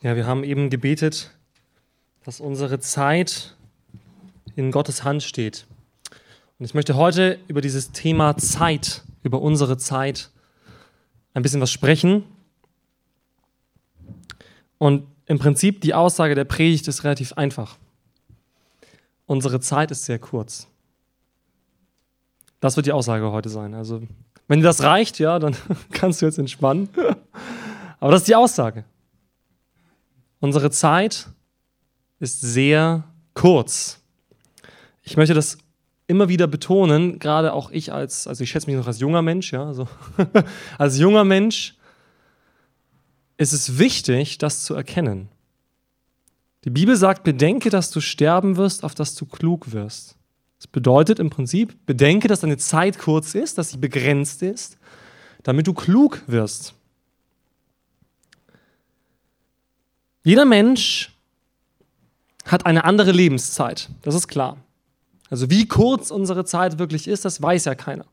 Ja, wir haben eben gebetet, dass unsere Zeit in Gottes Hand steht. Und ich möchte heute über dieses Thema Zeit, über unsere Zeit ein bisschen was sprechen. Und im Prinzip die Aussage der Predigt ist relativ einfach. Unsere Zeit ist sehr kurz. Das wird die Aussage heute sein. Also, wenn dir das reicht, ja, dann kannst du jetzt entspannen. Aber das ist die Aussage. Unsere Zeit ist sehr kurz. Ich möchte das immer wieder betonen, gerade auch ich als, also ich schätze mich noch als junger Mensch, ja, also als junger Mensch ist es wichtig, das zu erkennen. Die Bibel sagt, bedenke, dass du sterben wirst, auf dass du klug wirst. Das bedeutet im Prinzip, bedenke, dass deine Zeit kurz ist, dass sie begrenzt ist, damit du klug wirst. Jeder Mensch hat eine andere Lebenszeit, das ist klar. Also wie kurz unsere Zeit wirklich ist, das weiß ja keiner.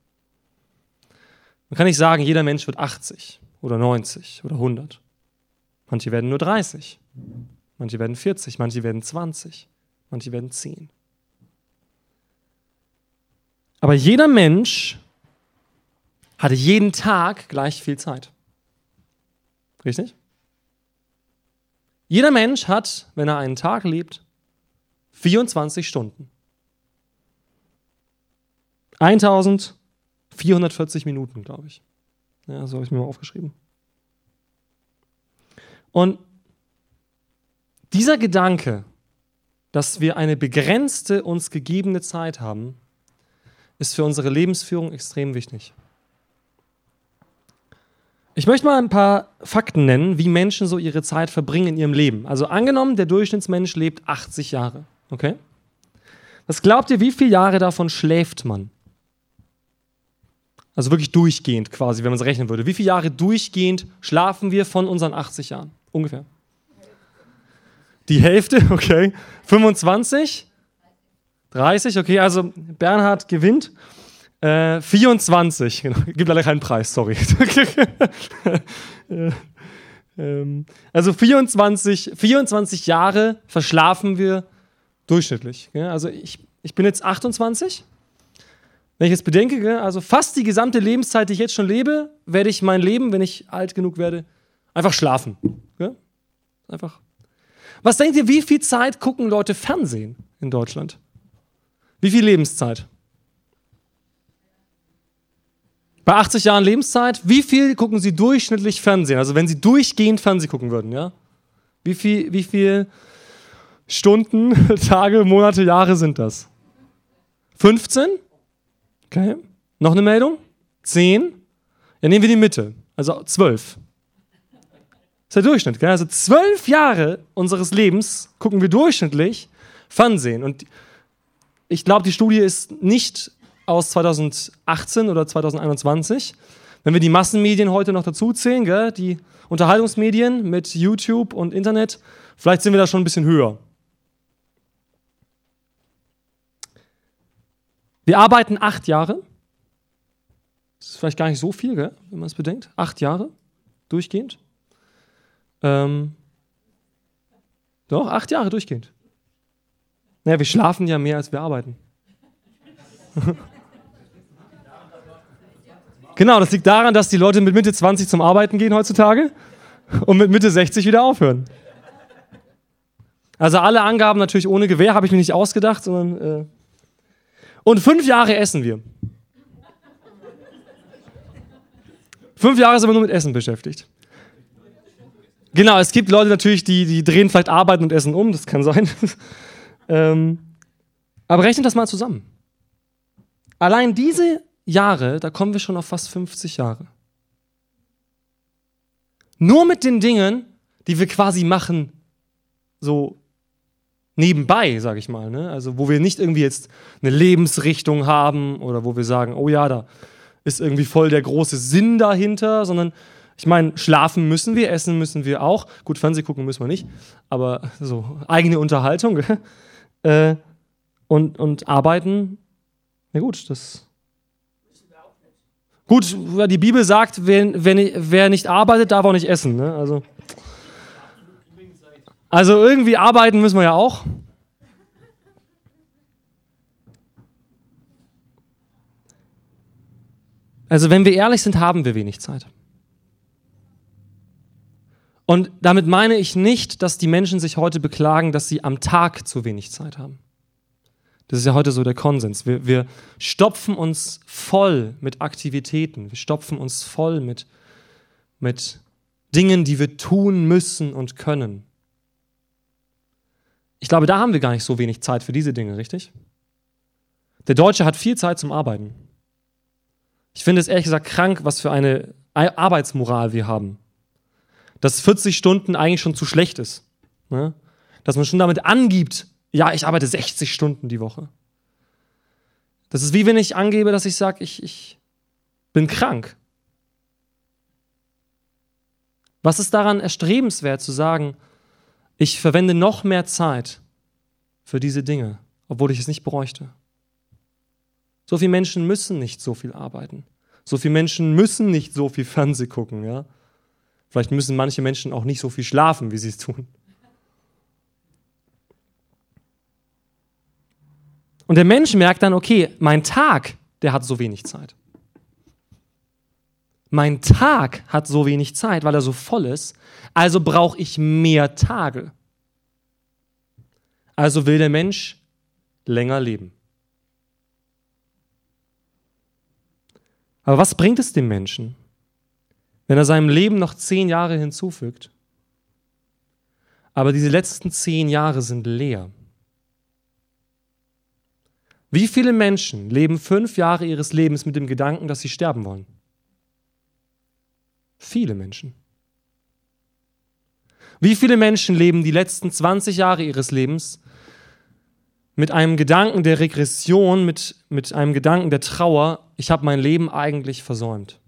Man kann nicht sagen, jeder Mensch wird 80 oder 90 oder 100. Manche werden nur 30, manche werden 40, manche werden 20, manche werden 10. Aber jeder Mensch hatte jeden Tag gleich viel Zeit. Richtig? Jeder Mensch hat, wenn er einen Tag lebt, 24 Stunden. 1440 Minuten, glaube ich. Ja, so habe ich mir mal aufgeschrieben. Und dieser Gedanke, dass wir eine begrenzte, uns gegebene Zeit haben, ist für unsere Lebensführung extrem wichtig. Ich möchte mal ein paar Fakten nennen, wie Menschen so ihre Zeit verbringen in ihrem Leben. Also angenommen, der Durchschnittsmensch lebt 80 Jahre. Okay? Was glaubt ihr, wie viele Jahre davon schläft man? Also wirklich durchgehend quasi, wenn man es rechnen würde. Wie viele Jahre durchgehend schlafen wir von unseren 80 Jahren? Ungefähr. Die Hälfte, okay. 25? 30, okay. Also Bernhard gewinnt. Äh, 24, genau. Gibt leider keinen Preis, sorry. ähm, also 24, 24 Jahre verschlafen wir durchschnittlich. Also ich, ich bin jetzt 28. Wenn ich jetzt bedenke, also fast die gesamte Lebenszeit, die ich jetzt schon lebe, werde ich mein Leben, wenn ich alt genug werde, einfach schlafen. Einfach. Was denkt ihr, wie viel Zeit gucken Leute Fernsehen in Deutschland? Wie viel Lebenszeit? Bei 80 Jahren Lebenszeit, wie viel gucken Sie durchschnittlich Fernsehen? Also wenn Sie durchgehend Fernsehen gucken würden, ja? Wie viel, wie viel Stunden, Tage, Monate, Jahre sind das? 15? Okay. Noch eine Meldung? 10? Ja, nehmen wir die Mitte. Also 12. Das ist der Durchschnitt. Gell? Also zwölf Jahre unseres Lebens gucken wir durchschnittlich Fernsehen. Und ich glaube, die Studie ist nicht aus 2018 oder 2021. Wenn wir die Massenmedien heute noch dazu zählen, gell, die Unterhaltungsmedien mit YouTube und Internet, vielleicht sind wir da schon ein bisschen höher. Wir arbeiten acht Jahre. Das ist vielleicht gar nicht so viel, gell, wenn man es bedenkt. Acht Jahre durchgehend. Ähm, doch, acht Jahre durchgehend. Naja, wir schlafen ja mehr, als wir arbeiten. Genau, das liegt daran, dass die Leute mit Mitte 20 zum Arbeiten gehen heutzutage und mit Mitte 60 wieder aufhören. Also alle Angaben natürlich ohne Gewehr, habe ich mir nicht ausgedacht, sondern. Äh und fünf Jahre essen wir. Fünf Jahre sind wir nur mit Essen beschäftigt. Genau, es gibt Leute natürlich, die, die drehen vielleicht Arbeiten und Essen um, das kann sein. ähm, aber rechnet das mal zusammen. Allein diese Jahre, da kommen wir schon auf fast 50 Jahre. Nur mit den Dingen, die wir quasi machen, so nebenbei, sage ich mal. Ne? Also wo wir nicht irgendwie jetzt eine Lebensrichtung haben oder wo wir sagen, oh ja, da ist irgendwie voll der große Sinn dahinter, sondern ich meine, schlafen müssen wir, essen müssen wir auch. Gut, Fernseh gucken müssen wir nicht, aber so eigene Unterhaltung. äh, und, und arbeiten, na gut, das Gut, die Bibel sagt, wer, wer, wer nicht arbeitet, darf auch nicht essen. Ne? Also. Also irgendwie arbeiten müssen wir ja auch. Also wenn wir ehrlich sind, haben wir wenig Zeit. Und damit meine ich nicht, dass die Menschen sich heute beklagen, dass sie am Tag zu wenig Zeit haben. Das ist ja heute so der Konsens. Wir, wir stopfen uns voll mit Aktivitäten. Wir stopfen uns voll mit, mit Dingen, die wir tun müssen und können. Ich glaube, da haben wir gar nicht so wenig Zeit für diese Dinge, richtig? Der Deutsche hat viel Zeit zum Arbeiten. Ich finde es ehrlich gesagt krank, was für eine Arbeitsmoral wir haben. Dass 40 Stunden eigentlich schon zu schlecht ist. Ne? Dass man schon damit angibt, ja, ich arbeite 60 Stunden die Woche. Das ist wie wenn ich angebe, dass ich sage, ich, ich bin krank. Was ist daran erstrebenswert zu sagen, ich verwende noch mehr Zeit für diese Dinge, obwohl ich es nicht bräuchte? So viele Menschen müssen nicht so viel arbeiten. So viele Menschen müssen nicht so viel Fernseh gucken, ja. Vielleicht müssen manche Menschen auch nicht so viel schlafen, wie sie es tun. Und der Mensch merkt dann, okay, mein Tag, der hat so wenig Zeit. Mein Tag hat so wenig Zeit, weil er so voll ist, also brauche ich mehr Tage. Also will der Mensch länger leben. Aber was bringt es dem Menschen, wenn er seinem Leben noch zehn Jahre hinzufügt? Aber diese letzten zehn Jahre sind leer. Wie viele Menschen leben fünf Jahre ihres Lebens mit dem Gedanken, dass sie sterben wollen? Viele Menschen. Wie viele Menschen leben die letzten 20 Jahre ihres Lebens mit einem Gedanken der Regression, mit, mit einem Gedanken der Trauer, ich habe mein Leben eigentlich versäumt.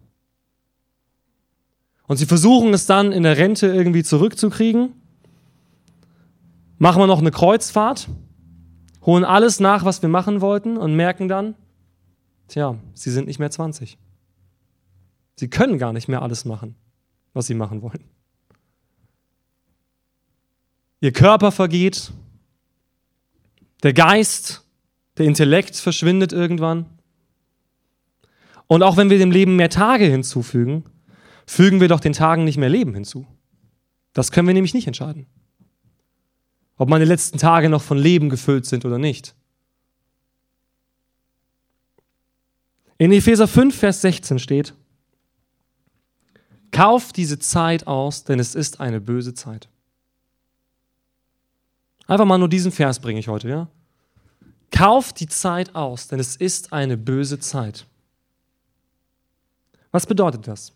Und sie versuchen es dann in der Rente irgendwie zurückzukriegen, machen wir noch eine Kreuzfahrt, holen alles nach, was wir machen wollten und merken dann, tja, sie sind nicht mehr 20. Sie können gar nicht mehr alles machen, was sie machen wollen. Ihr Körper vergeht, der Geist, der Intellekt verschwindet irgendwann. Und auch wenn wir dem Leben mehr Tage hinzufügen, fügen wir doch den Tagen nicht mehr Leben hinzu. Das können wir nämlich nicht entscheiden. Ob meine letzten Tage noch von Leben gefüllt sind oder nicht. In Epheser 5, Vers 16 steht, Kauft diese Zeit aus, denn es ist eine böse Zeit. Einfach mal nur diesen Vers bringe ich heute, ja? Kauft die Zeit aus, denn es ist eine böse Zeit. Was bedeutet das?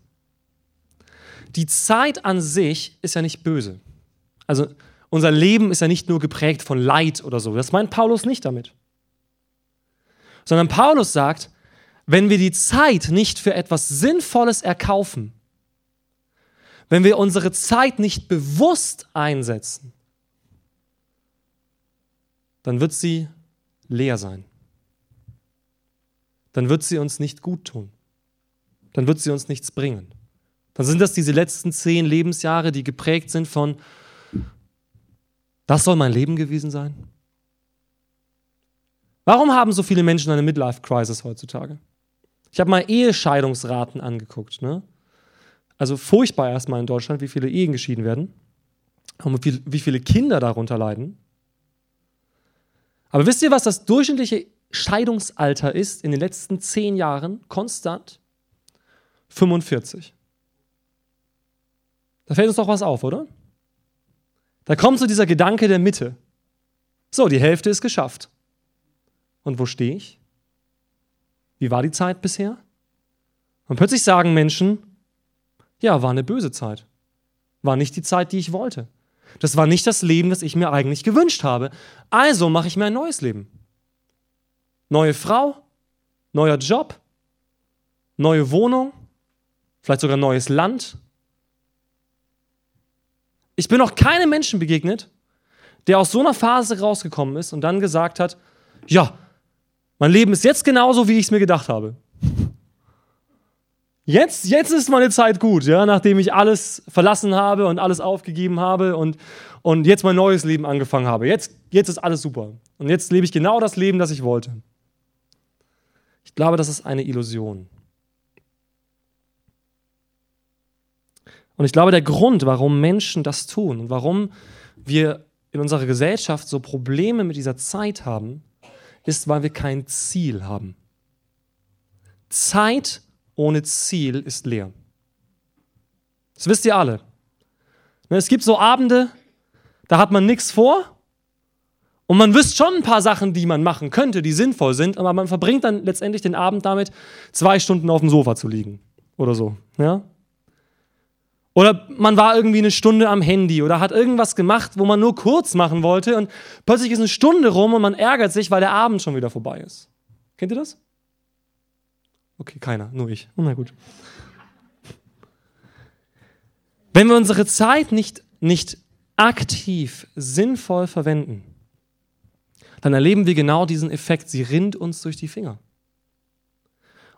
Die Zeit an sich ist ja nicht böse. Also unser Leben ist ja nicht nur geprägt von Leid oder so. Das meint Paulus nicht damit. Sondern Paulus sagt, wenn wir die Zeit nicht für etwas Sinnvolles erkaufen, wenn wir unsere Zeit nicht bewusst einsetzen, dann wird sie leer sein. Dann wird sie uns nicht gut tun. Dann wird sie uns nichts bringen. Dann sind das diese letzten zehn Lebensjahre, die geprägt sind von, das soll mein Leben gewesen sein? Warum haben so viele Menschen eine Midlife-Crisis heutzutage? Ich habe mal Ehescheidungsraten angeguckt. Ne? Also furchtbar erstmal in Deutschland, wie viele Ehen geschieden werden und wie viele Kinder darunter leiden. Aber wisst ihr, was das durchschnittliche Scheidungsalter ist in den letzten zehn Jahren? Konstant? 45. Da fällt uns doch was auf, oder? Da kommt so dieser Gedanke der Mitte. So, die Hälfte ist geschafft. Und wo stehe ich? Wie war die Zeit bisher? Und plötzlich sagen Menschen, ja, war eine böse Zeit. War nicht die Zeit, die ich wollte. Das war nicht das Leben, das ich mir eigentlich gewünscht habe. Also mache ich mir ein neues Leben. Neue Frau, neuer Job, neue Wohnung, vielleicht sogar neues Land. Ich bin noch keinem Menschen begegnet, der aus so einer Phase rausgekommen ist und dann gesagt hat, ja, mein Leben ist jetzt genauso, wie ich es mir gedacht habe. Jetzt, jetzt ist meine Zeit gut, ja, nachdem ich alles verlassen habe und alles aufgegeben habe und, und jetzt mein neues Leben angefangen habe. Jetzt, jetzt ist alles super. Und jetzt lebe ich genau das Leben, das ich wollte. Ich glaube, das ist eine Illusion. Und ich glaube, der Grund, warum Menschen das tun und warum wir in unserer Gesellschaft so Probleme mit dieser Zeit haben, ist, weil wir kein Ziel haben. Zeit ohne Ziel ist leer. Das wisst ihr alle. Ne, es gibt so Abende, da hat man nichts vor und man wüsste schon ein paar Sachen, die man machen könnte, die sinnvoll sind, aber man verbringt dann letztendlich den Abend damit, zwei Stunden auf dem Sofa zu liegen oder so. Ja? Oder man war irgendwie eine Stunde am Handy oder hat irgendwas gemacht, wo man nur kurz machen wollte und plötzlich ist eine Stunde rum und man ärgert sich, weil der Abend schon wieder vorbei ist. Kennt ihr das? Okay, keiner, nur ich. Oh, na gut. Wenn wir unsere Zeit nicht, nicht aktiv, sinnvoll verwenden, dann erleben wir genau diesen Effekt. Sie rinnt uns durch die Finger.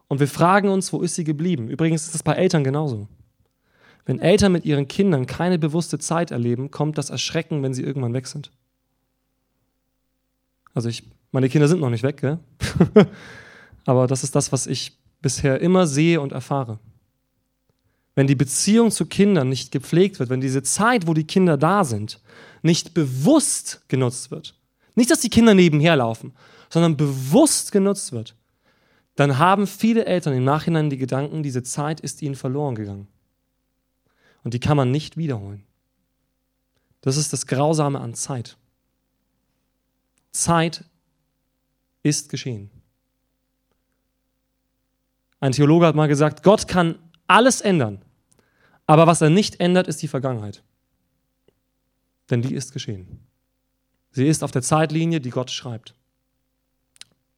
Und wir fragen uns, wo ist sie geblieben? Übrigens ist das bei Eltern genauso. Wenn Eltern mit ihren Kindern keine bewusste Zeit erleben, kommt das Erschrecken, wenn sie irgendwann weg sind. Also ich, meine Kinder sind noch nicht weg, gell? aber das ist das, was ich bisher immer sehe und erfahre. Wenn die Beziehung zu Kindern nicht gepflegt wird, wenn diese Zeit, wo die Kinder da sind, nicht bewusst genutzt wird, nicht, dass die Kinder nebenher laufen, sondern bewusst genutzt wird, dann haben viele Eltern im Nachhinein die Gedanken, diese Zeit ist ihnen verloren gegangen. Und die kann man nicht wiederholen. Das ist das Grausame an Zeit. Zeit ist geschehen. Ein Theologe hat mal gesagt, Gott kann alles ändern, aber was er nicht ändert, ist die Vergangenheit. Denn die ist geschehen. Sie ist auf der Zeitlinie, die Gott schreibt.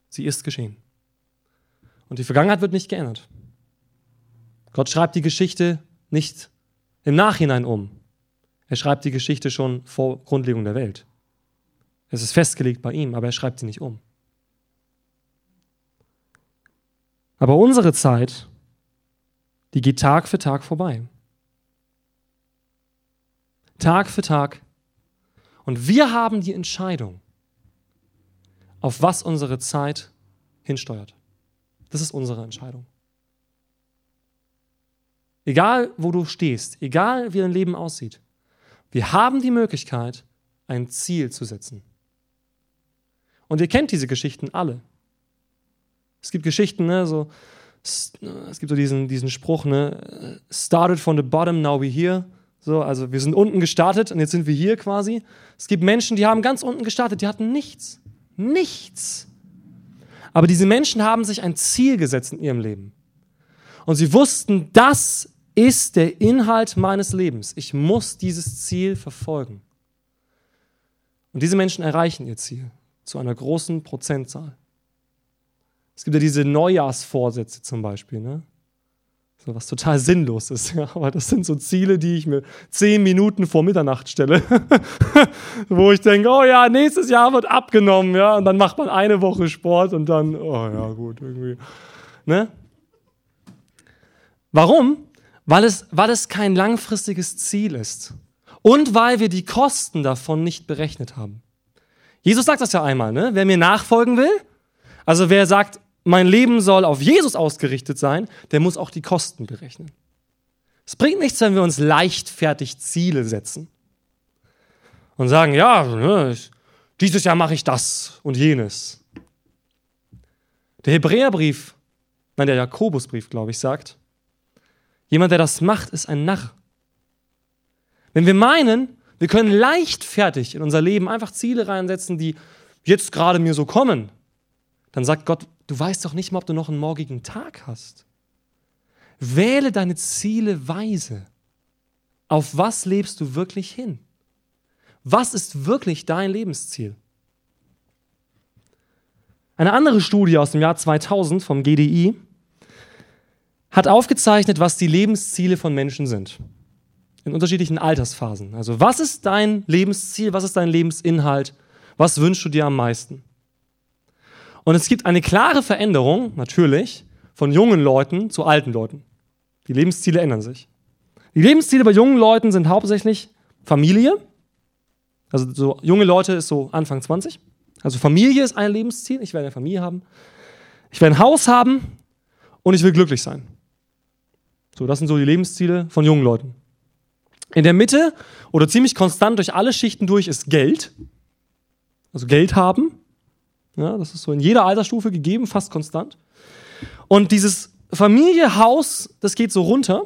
Sie ist geschehen. Und die Vergangenheit wird nicht geändert. Gott schreibt die Geschichte nicht im Nachhinein um. Er schreibt die Geschichte schon vor Grundlegung der Welt. Es ist festgelegt bei ihm, aber er schreibt sie nicht um. Aber unsere Zeit, die geht Tag für Tag vorbei. Tag für Tag. Und wir haben die Entscheidung, auf was unsere Zeit hinsteuert. Das ist unsere Entscheidung. Egal, wo du stehst, egal, wie dein Leben aussieht, wir haben die Möglichkeit, ein Ziel zu setzen. Und ihr kennt diese Geschichten alle. Es gibt Geschichten, ne, so, es gibt so diesen, diesen Spruch, ne, started from the bottom, now we're here. So, also wir sind unten gestartet und jetzt sind wir hier quasi. Es gibt Menschen, die haben ganz unten gestartet, die hatten nichts. Nichts. Aber diese Menschen haben sich ein Ziel gesetzt in ihrem Leben. Und sie wussten, das ist der Inhalt meines Lebens. Ich muss dieses Ziel verfolgen. Und diese Menschen erreichen ihr Ziel zu einer großen Prozentzahl. Es gibt ja diese Neujahrsvorsätze zum Beispiel, ne? So was total sinnlos ist, ja. Aber das sind so Ziele, die ich mir zehn Minuten vor Mitternacht stelle, wo ich denke, oh ja, nächstes Jahr wird abgenommen, ja. Und dann macht man eine Woche Sport und dann, oh ja, gut, irgendwie. Ne? Warum? Weil es, weil es kein langfristiges Ziel ist und weil wir die Kosten davon nicht berechnet haben. Jesus sagt das ja einmal, ne? wer mir nachfolgen will, also wer sagt, mein Leben soll auf Jesus ausgerichtet sein, der muss auch die Kosten berechnen. Es bringt nichts, wenn wir uns leichtfertig Ziele setzen und sagen, ja, ne, dieses Jahr mache ich das und jenes. Der Hebräerbrief, nein, der Jakobusbrief, glaube ich, sagt, Jemand, der das macht, ist ein Narr. Wenn wir meinen, wir können leichtfertig in unser Leben einfach Ziele reinsetzen, die jetzt gerade mir so kommen, dann sagt Gott, du weißt doch nicht mal, ob du noch einen morgigen Tag hast. Wähle deine Ziele weise. Auf was lebst du wirklich hin? Was ist wirklich dein Lebensziel? Eine andere Studie aus dem Jahr 2000 vom GDI hat aufgezeichnet, was die Lebensziele von Menschen sind. In unterschiedlichen Altersphasen. Also was ist dein Lebensziel, was ist dein Lebensinhalt, was wünschst du dir am meisten? Und es gibt eine klare Veränderung, natürlich, von jungen Leuten zu alten Leuten. Die Lebensziele ändern sich. Die Lebensziele bei jungen Leuten sind hauptsächlich Familie. Also so junge Leute ist so Anfang 20. Also Familie ist ein Lebensziel. Ich werde eine Familie haben. Ich werde ein Haus haben und ich will glücklich sein. So, das sind so die Lebensziele von jungen Leuten. In der Mitte oder ziemlich konstant durch alle Schichten durch ist Geld. Also Geld haben. Ja, das ist so in jeder Altersstufe gegeben, fast konstant. Und dieses Familie, Haus, das geht so runter.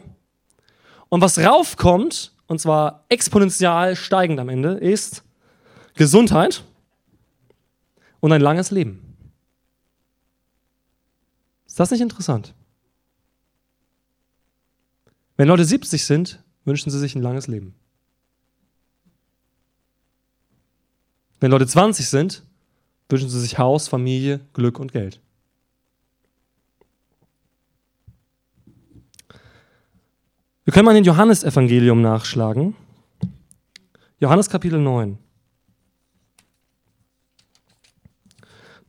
Und was raufkommt, und zwar exponentiell steigend am Ende, ist Gesundheit und ein langes Leben. Ist das nicht interessant? Wenn Leute 70 sind, wünschen sie sich ein langes Leben. Wenn Leute 20 sind, wünschen sie sich Haus, Familie, Glück und Geld. Wir können mal in den Johannesevangelium nachschlagen. Johannes Kapitel 9.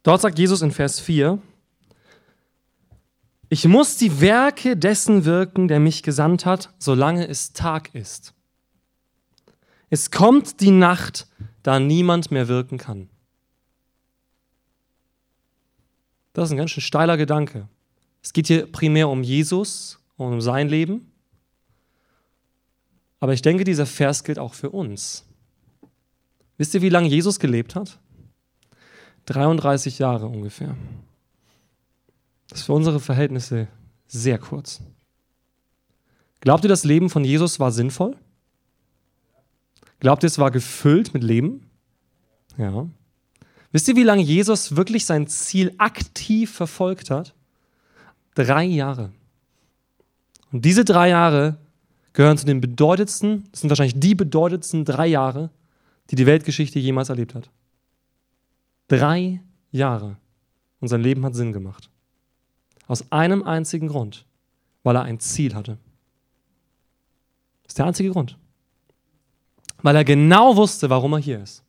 Dort sagt Jesus in Vers 4, ich muss die Werke dessen wirken, der mich gesandt hat, solange es Tag ist. Es kommt die Nacht, da niemand mehr wirken kann. Das ist ein ganz schön steiler Gedanke. Es geht hier primär um Jesus und um sein Leben. Aber ich denke, dieser Vers gilt auch für uns. Wisst ihr, wie lange Jesus gelebt hat? 33 Jahre ungefähr. Das ist für unsere Verhältnisse sehr kurz. Glaubt ihr, das Leben von Jesus war sinnvoll? Glaubt ihr, es war gefüllt mit Leben? Ja. Wisst ihr, wie lange Jesus wirklich sein Ziel aktiv verfolgt hat? Drei Jahre. Und diese drei Jahre gehören zu den bedeutendsten, das sind wahrscheinlich die bedeutendsten drei Jahre, die die Weltgeschichte jemals erlebt hat. Drei Jahre. Und sein Leben hat Sinn gemacht. Aus einem einzigen Grund, weil er ein Ziel hatte. Das ist der einzige Grund. Weil er genau wusste, warum er hier ist.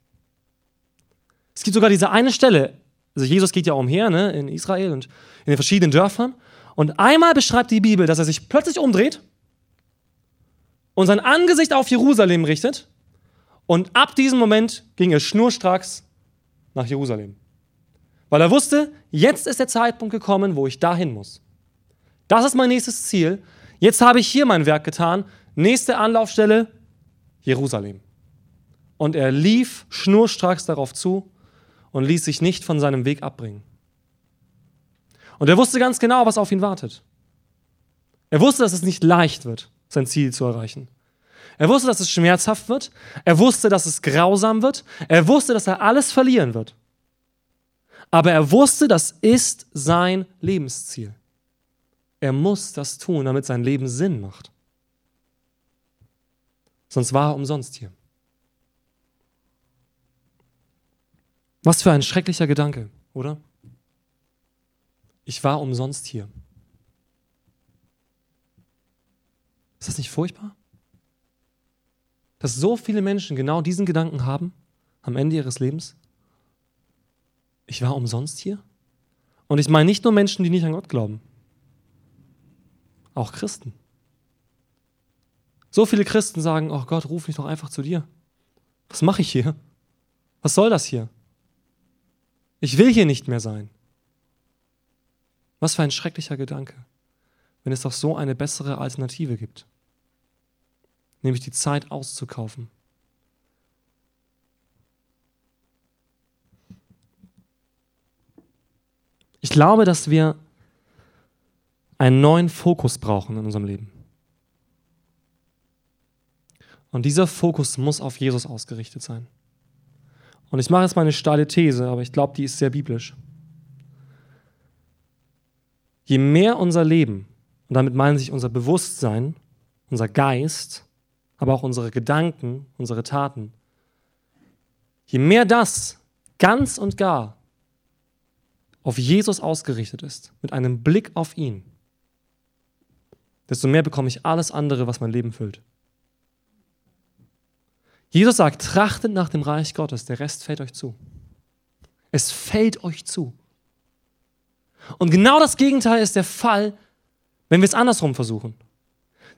Es gibt sogar diese eine Stelle, also Jesus geht ja umher ne, in Israel und in den verschiedenen Dörfern. Und einmal beschreibt die Bibel, dass er sich plötzlich umdreht und sein Angesicht auf Jerusalem richtet. Und ab diesem Moment ging er schnurstracks nach Jerusalem. Weil er wusste, jetzt ist der Zeitpunkt gekommen, wo ich dahin muss. Das ist mein nächstes Ziel. Jetzt habe ich hier mein Werk getan. Nächste Anlaufstelle, Jerusalem. Und er lief schnurstracks darauf zu und ließ sich nicht von seinem Weg abbringen. Und er wusste ganz genau, was auf ihn wartet. Er wusste, dass es nicht leicht wird, sein Ziel zu erreichen. Er wusste, dass es schmerzhaft wird. Er wusste, dass es grausam wird. Er wusste, dass er alles verlieren wird. Aber er wusste, das ist sein Lebensziel. Er muss das tun, damit sein Leben Sinn macht. Sonst war er umsonst hier. Was für ein schrecklicher Gedanke, oder? Ich war umsonst hier. Ist das nicht furchtbar? Dass so viele Menschen genau diesen Gedanken haben am Ende ihres Lebens? Ich war umsonst hier? Und ich meine nicht nur Menschen, die nicht an Gott glauben, auch Christen. So viele Christen sagen, oh Gott, ruf mich doch einfach zu dir. Was mache ich hier? Was soll das hier? Ich will hier nicht mehr sein. Was für ein schrecklicher Gedanke, wenn es doch so eine bessere Alternative gibt, nämlich die Zeit auszukaufen Ich glaube, dass wir einen neuen Fokus brauchen in unserem Leben. Und dieser Fokus muss auf Jesus ausgerichtet sein. Und ich mache jetzt mal eine steile These, aber ich glaube, die ist sehr biblisch. Je mehr unser Leben, und damit meinen sich unser Bewusstsein, unser Geist, aber auch unsere Gedanken, unsere Taten, je mehr das ganz und gar auf Jesus ausgerichtet ist, mit einem Blick auf ihn, desto mehr bekomme ich alles andere, was mein Leben füllt. Jesus sagt, trachtet nach dem Reich Gottes, der Rest fällt euch zu. Es fällt euch zu. Und genau das Gegenteil ist der Fall, wenn wir es andersrum versuchen.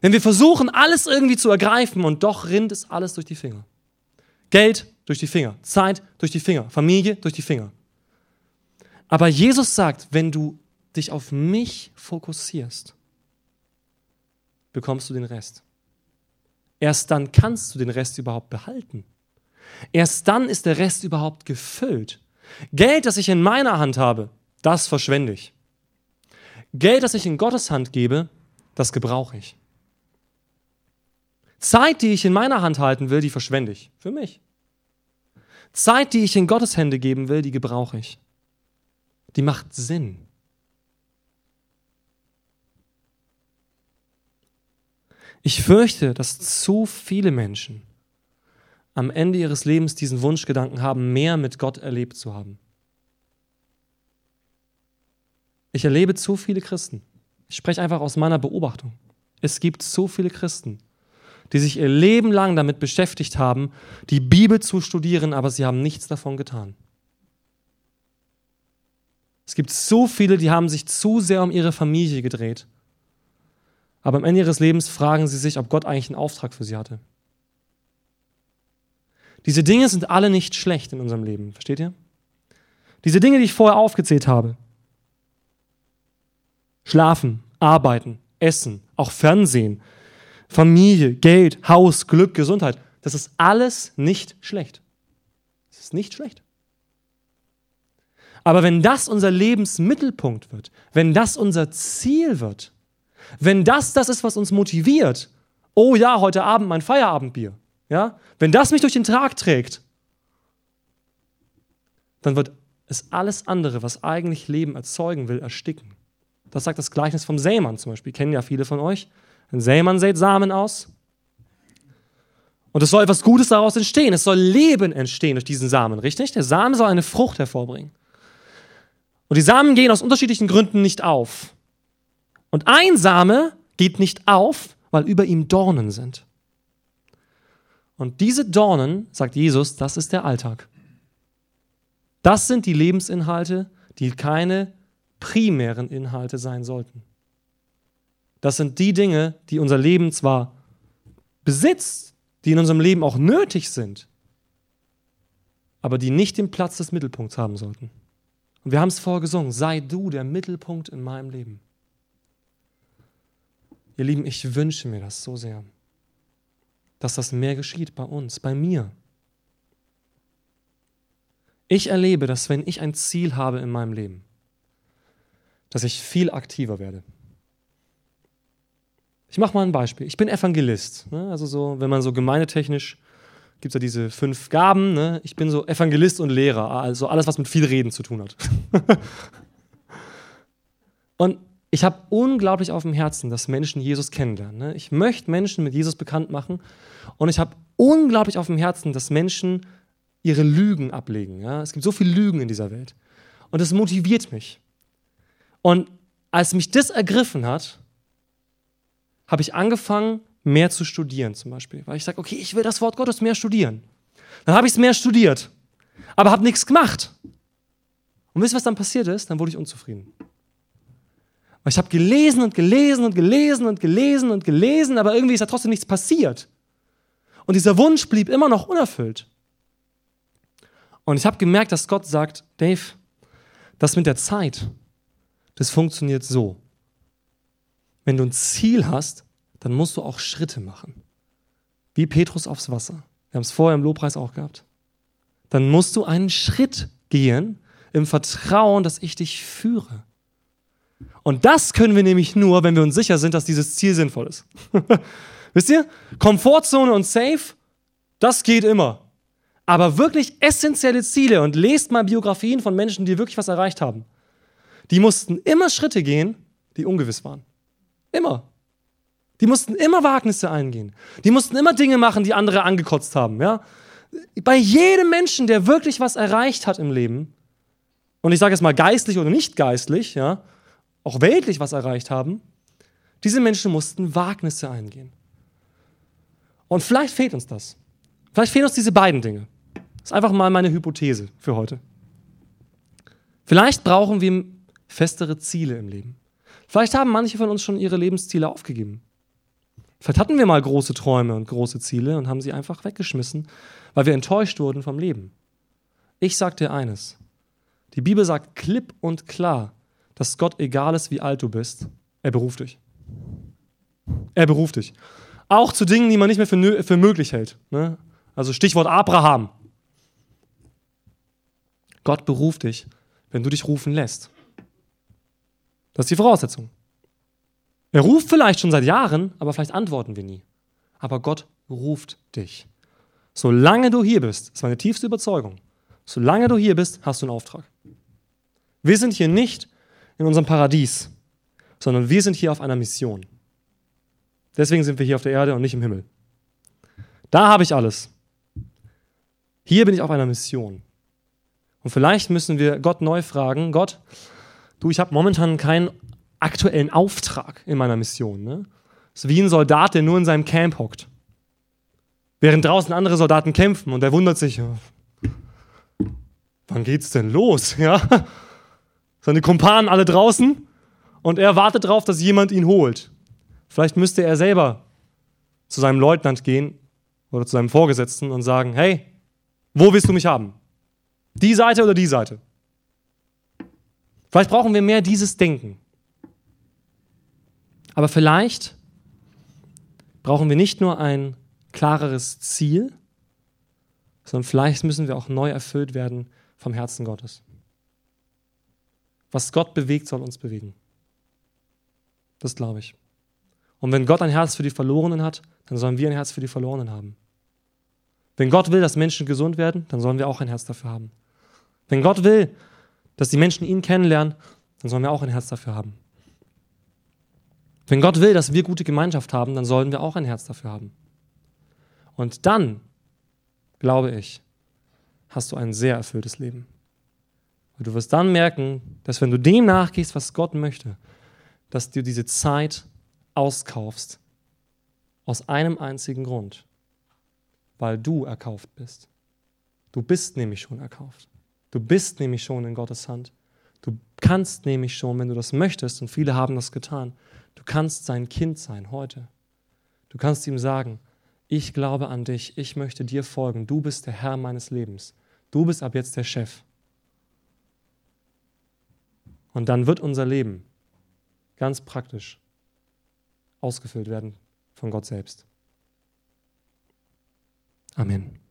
Wenn wir versuchen, alles irgendwie zu ergreifen und doch rinnt es alles durch die Finger. Geld durch die Finger, Zeit durch die Finger, Familie durch die Finger. Aber Jesus sagt, wenn du dich auf mich fokussierst, bekommst du den Rest. Erst dann kannst du den Rest überhaupt behalten. Erst dann ist der Rest überhaupt gefüllt. Geld, das ich in meiner Hand habe, das verschwende ich. Geld, das ich in Gottes Hand gebe, das gebrauche ich. Zeit, die ich in meiner Hand halten will, die verschwende ich. Für mich. Zeit, die ich in Gottes Hände geben will, die gebrauche ich. Die macht Sinn. Ich fürchte, dass zu viele Menschen am Ende ihres Lebens diesen Wunschgedanken haben, mehr mit Gott erlebt zu haben. Ich erlebe zu viele Christen. Ich spreche einfach aus meiner Beobachtung. Es gibt so viele Christen, die sich ihr Leben lang damit beschäftigt haben, die Bibel zu studieren, aber sie haben nichts davon getan. Es gibt so viele, die haben sich zu sehr um ihre Familie gedreht. Aber am Ende ihres Lebens fragen sie sich, ob Gott eigentlich einen Auftrag für sie hatte. Diese Dinge sind alle nicht schlecht in unserem Leben, versteht ihr? Diese Dinge, die ich vorher aufgezählt habe. Schlafen, arbeiten, essen, auch Fernsehen, Familie, Geld, Haus, Glück, Gesundheit. Das ist alles nicht schlecht. Das ist nicht schlecht. Aber wenn das unser Lebensmittelpunkt wird, wenn das unser Ziel wird, wenn das das ist, was uns motiviert, oh ja, heute Abend mein Feierabendbier, ja, wenn das mich durch den Tag trägt, dann wird es alles andere, was eigentlich Leben erzeugen will, ersticken. Das sagt das Gleichnis vom Sämann zum Beispiel. Kennen ja viele von euch. Ein Sämann sät Samen aus. Und es soll etwas Gutes daraus entstehen. Es soll Leben entstehen durch diesen Samen, richtig? Der Samen soll eine Frucht hervorbringen. Und die Samen gehen aus unterschiedlichen Gründen nicht auf. Und ein Same geht nicht auf, weil über ihm Dornen sind. Und diese Dornen, sagt Jesus, das ist der Alltag. Das sind die Lebensinhalte, die keine primären Inhalte sein sollten. Das sind die Dinge, die unser Leben zwar besitzt, die in unserem Leben auch nötig sind, aber die nicht den Platz des Mittelpunkts haben sollten. Und wir haben es vorher gesungen, sei du der Mittelpunkt in meinem Leben. Ihr Lieben, ich wünsche mir das so sehr, dass das mehr geschieht bei uns, bei mir. Ich erlebe, dass wenn ich ein Ziel habe in meinem Leben, dass ich viel aktiver werde. Ich mache mal ein Beispiel. Ich bin Evangelist. Ne? Also so, wenn man so gemeindetechnisch gibt es ja diese fünf Gaben. Ne? Ich bin so Evangelist und Lehrer, also alles, was mit viel Reden zu tun hat. und ich habe unglaublich auf dem Herzen, dass Menschen Jesus kennenlernen. Ne? Ich möchte Menschen mit Jesus bekannt machen und ich habe unglaublich auf dem Herzen, dass Menschen ihre Lügen ablegen. Ja? Es gibt so viele Lügen in dieser Welt und das motiviert mich. Und als mich das ergriffen hat, habe ich angefangen, mehr zu studieren zum Beispiel. Weil ich sage, okay, ich will das Wort Gottes mehr studieren. Dann habe ich es mehr studiert, aber habe nichts gemacht. Und wisst ihr, was dann passiert ist? Dann wurde ich unzufrieden. Weil ich habe gelesen und gelesen und gelesen und gelesen und gelesen, aber irgendwie ist da trotzdem nichts passiert. Und dieser Wunsch blieb immer noch unerfüllt. Und ich habe gemerkt, dass Gott sagt, Dave, das mit der Zeit, das funktioniert so wenn du ein Ziel hast, dann musst du auch Schritte machen. Wie Petrus aufs Wasser. Wir haben es vorher im Lobpreis auch gehabt. Dann musst du einen Schritt gehen im Vertrauen, dass ich dich führe. Und das können wir nämlich nur, wenn wir uns sicher sind, dass dieses Ziel sinnvoll ist. Wisst ihr? Komfortzone und Safe, das geht immer. Aber wirklich essentielle Ziele und lest mal Biografien von Menschen, die wirklich was erreicht haben. Die mussten immer Schritte gehen, die ungewiss waren. Immer. Die mussten immer Wagnisse eingehen. Die mussten immer Dinge machen, die andere angekotzt haben. Ja? Bei jedem Menschen, der wirklich was erreicht hat im Leben, und ich sage jetzt mal geistlich oder nicht geistlich, ja, auch weltlich was erreicht haben, diese Menschen mussten Wagnisse eingehen. Und vielleicht fehlt uns das. Vielleicht fehlen uns diese beiden Dinge. Das ist einfach mal meine Hypothese für heute. Vielleicht brauchen wir festere Ziele im Leben. Vielleicht haben manche von uns schon ihre Lebensziele aufgegeben. Vielleicht hatten wir mal große Träume und große Ziele und haben sie einfach weggeschmissen, weil wir enttäuscht wurden vom Leben. Ich sage dir eines. Die Bibel sagt klipp und klar, dass Gott egal ist, wie alt du bist, er beruft dich. Er beruft dich. Auch zu Dingen, die man nicht mehr für, für möglich hält. Ne? Also Stichwort Abraham. Gott beruft dich, wenn du dich rufen lässt. Das ist die Voraussetzung. Er ruft vielleicht schon seit Jahren, aber vielleicht antworten wir nie. Aber Gott ruft dich. Solange du hier bist, ist meine tiefste Überzeugung, solange du hier bist, hast du einen Auftrag. Wir sind hier nicht in unserem Paradies, sondern wir sind hier auf einer Mission. Deswegen sind wir hier auf der Erde und nicht im Himmel. Da habe ich alles. Hier bin ich auf einer Mission. Und vielleicht müssen wir Gott neu fragen, Gott, du, ich habe momentan keinen aktuellen Auftrag in meiner Mission. Ne? Das ist wie ein Soldat, der nur in seinem Camp hockt. Während draußen andere Soldaten kämpfen und er wundert sich, wann geht's denn los? Ja? Seine Kumpanen alle draußen und er wartet darauf, dass jemand ihn holt. Vielleicht müsste er selber zu seinem Leutnant gehen oder zu seinem Vorgesetzten und sagen, hey, wo willst du mich haben? Die Seite oder die Seite? Vielleicht brauchen wir mehr dieses Denken. Aber vielleicht brauchen wir nicht nur ein klareres Ziel, sondern vielleicht müssen wir auch neu erfüllt werden vom Herzen Gottes. Was Gott bewegt, soll uns bewegen. Das glaube ich. Und wenn Gott ein Herz für die Verlorenen hat, dann sollen wir ein Herz für die Verlorenen haben. Wenn Gott will, dass Menschen gesund werden, dann sollen wir auch ein Herz dafür haben. Wenn Gott will, dass die Menschen ihn kennenlernen, dann sollen wir auch ein Herz dafür haben. Wenn Gott will, dass wir gute Gemeinschaft haben, dann sollen wir auch ein Herz dafür haben. Und dann, glaube ich, hast du ein sehr erfülltes Leben. Und du wirst dann merken, dass wenn du dem nachgehst, was Gott möchte, dass du diese Zeit auskaufst aus einem einzigen Grund, weil du erkauft bist. Du bist nämlich schon erkauft. Du bist nämlich schon in Gottes Hand. Du kannst nämlich schon, wenn du das möchtest, und viele haben das getan, du kannst sein Kind sein heute. Du kannst ihm sagen, ich glaube an dich, ich möchte dir folgen, du bist der Herr meines Lebens, du bist ab jetzt der Chef. Und dann wird unser Leben ganz praktisch ausgefüllt werden von Gott selbst. Amen.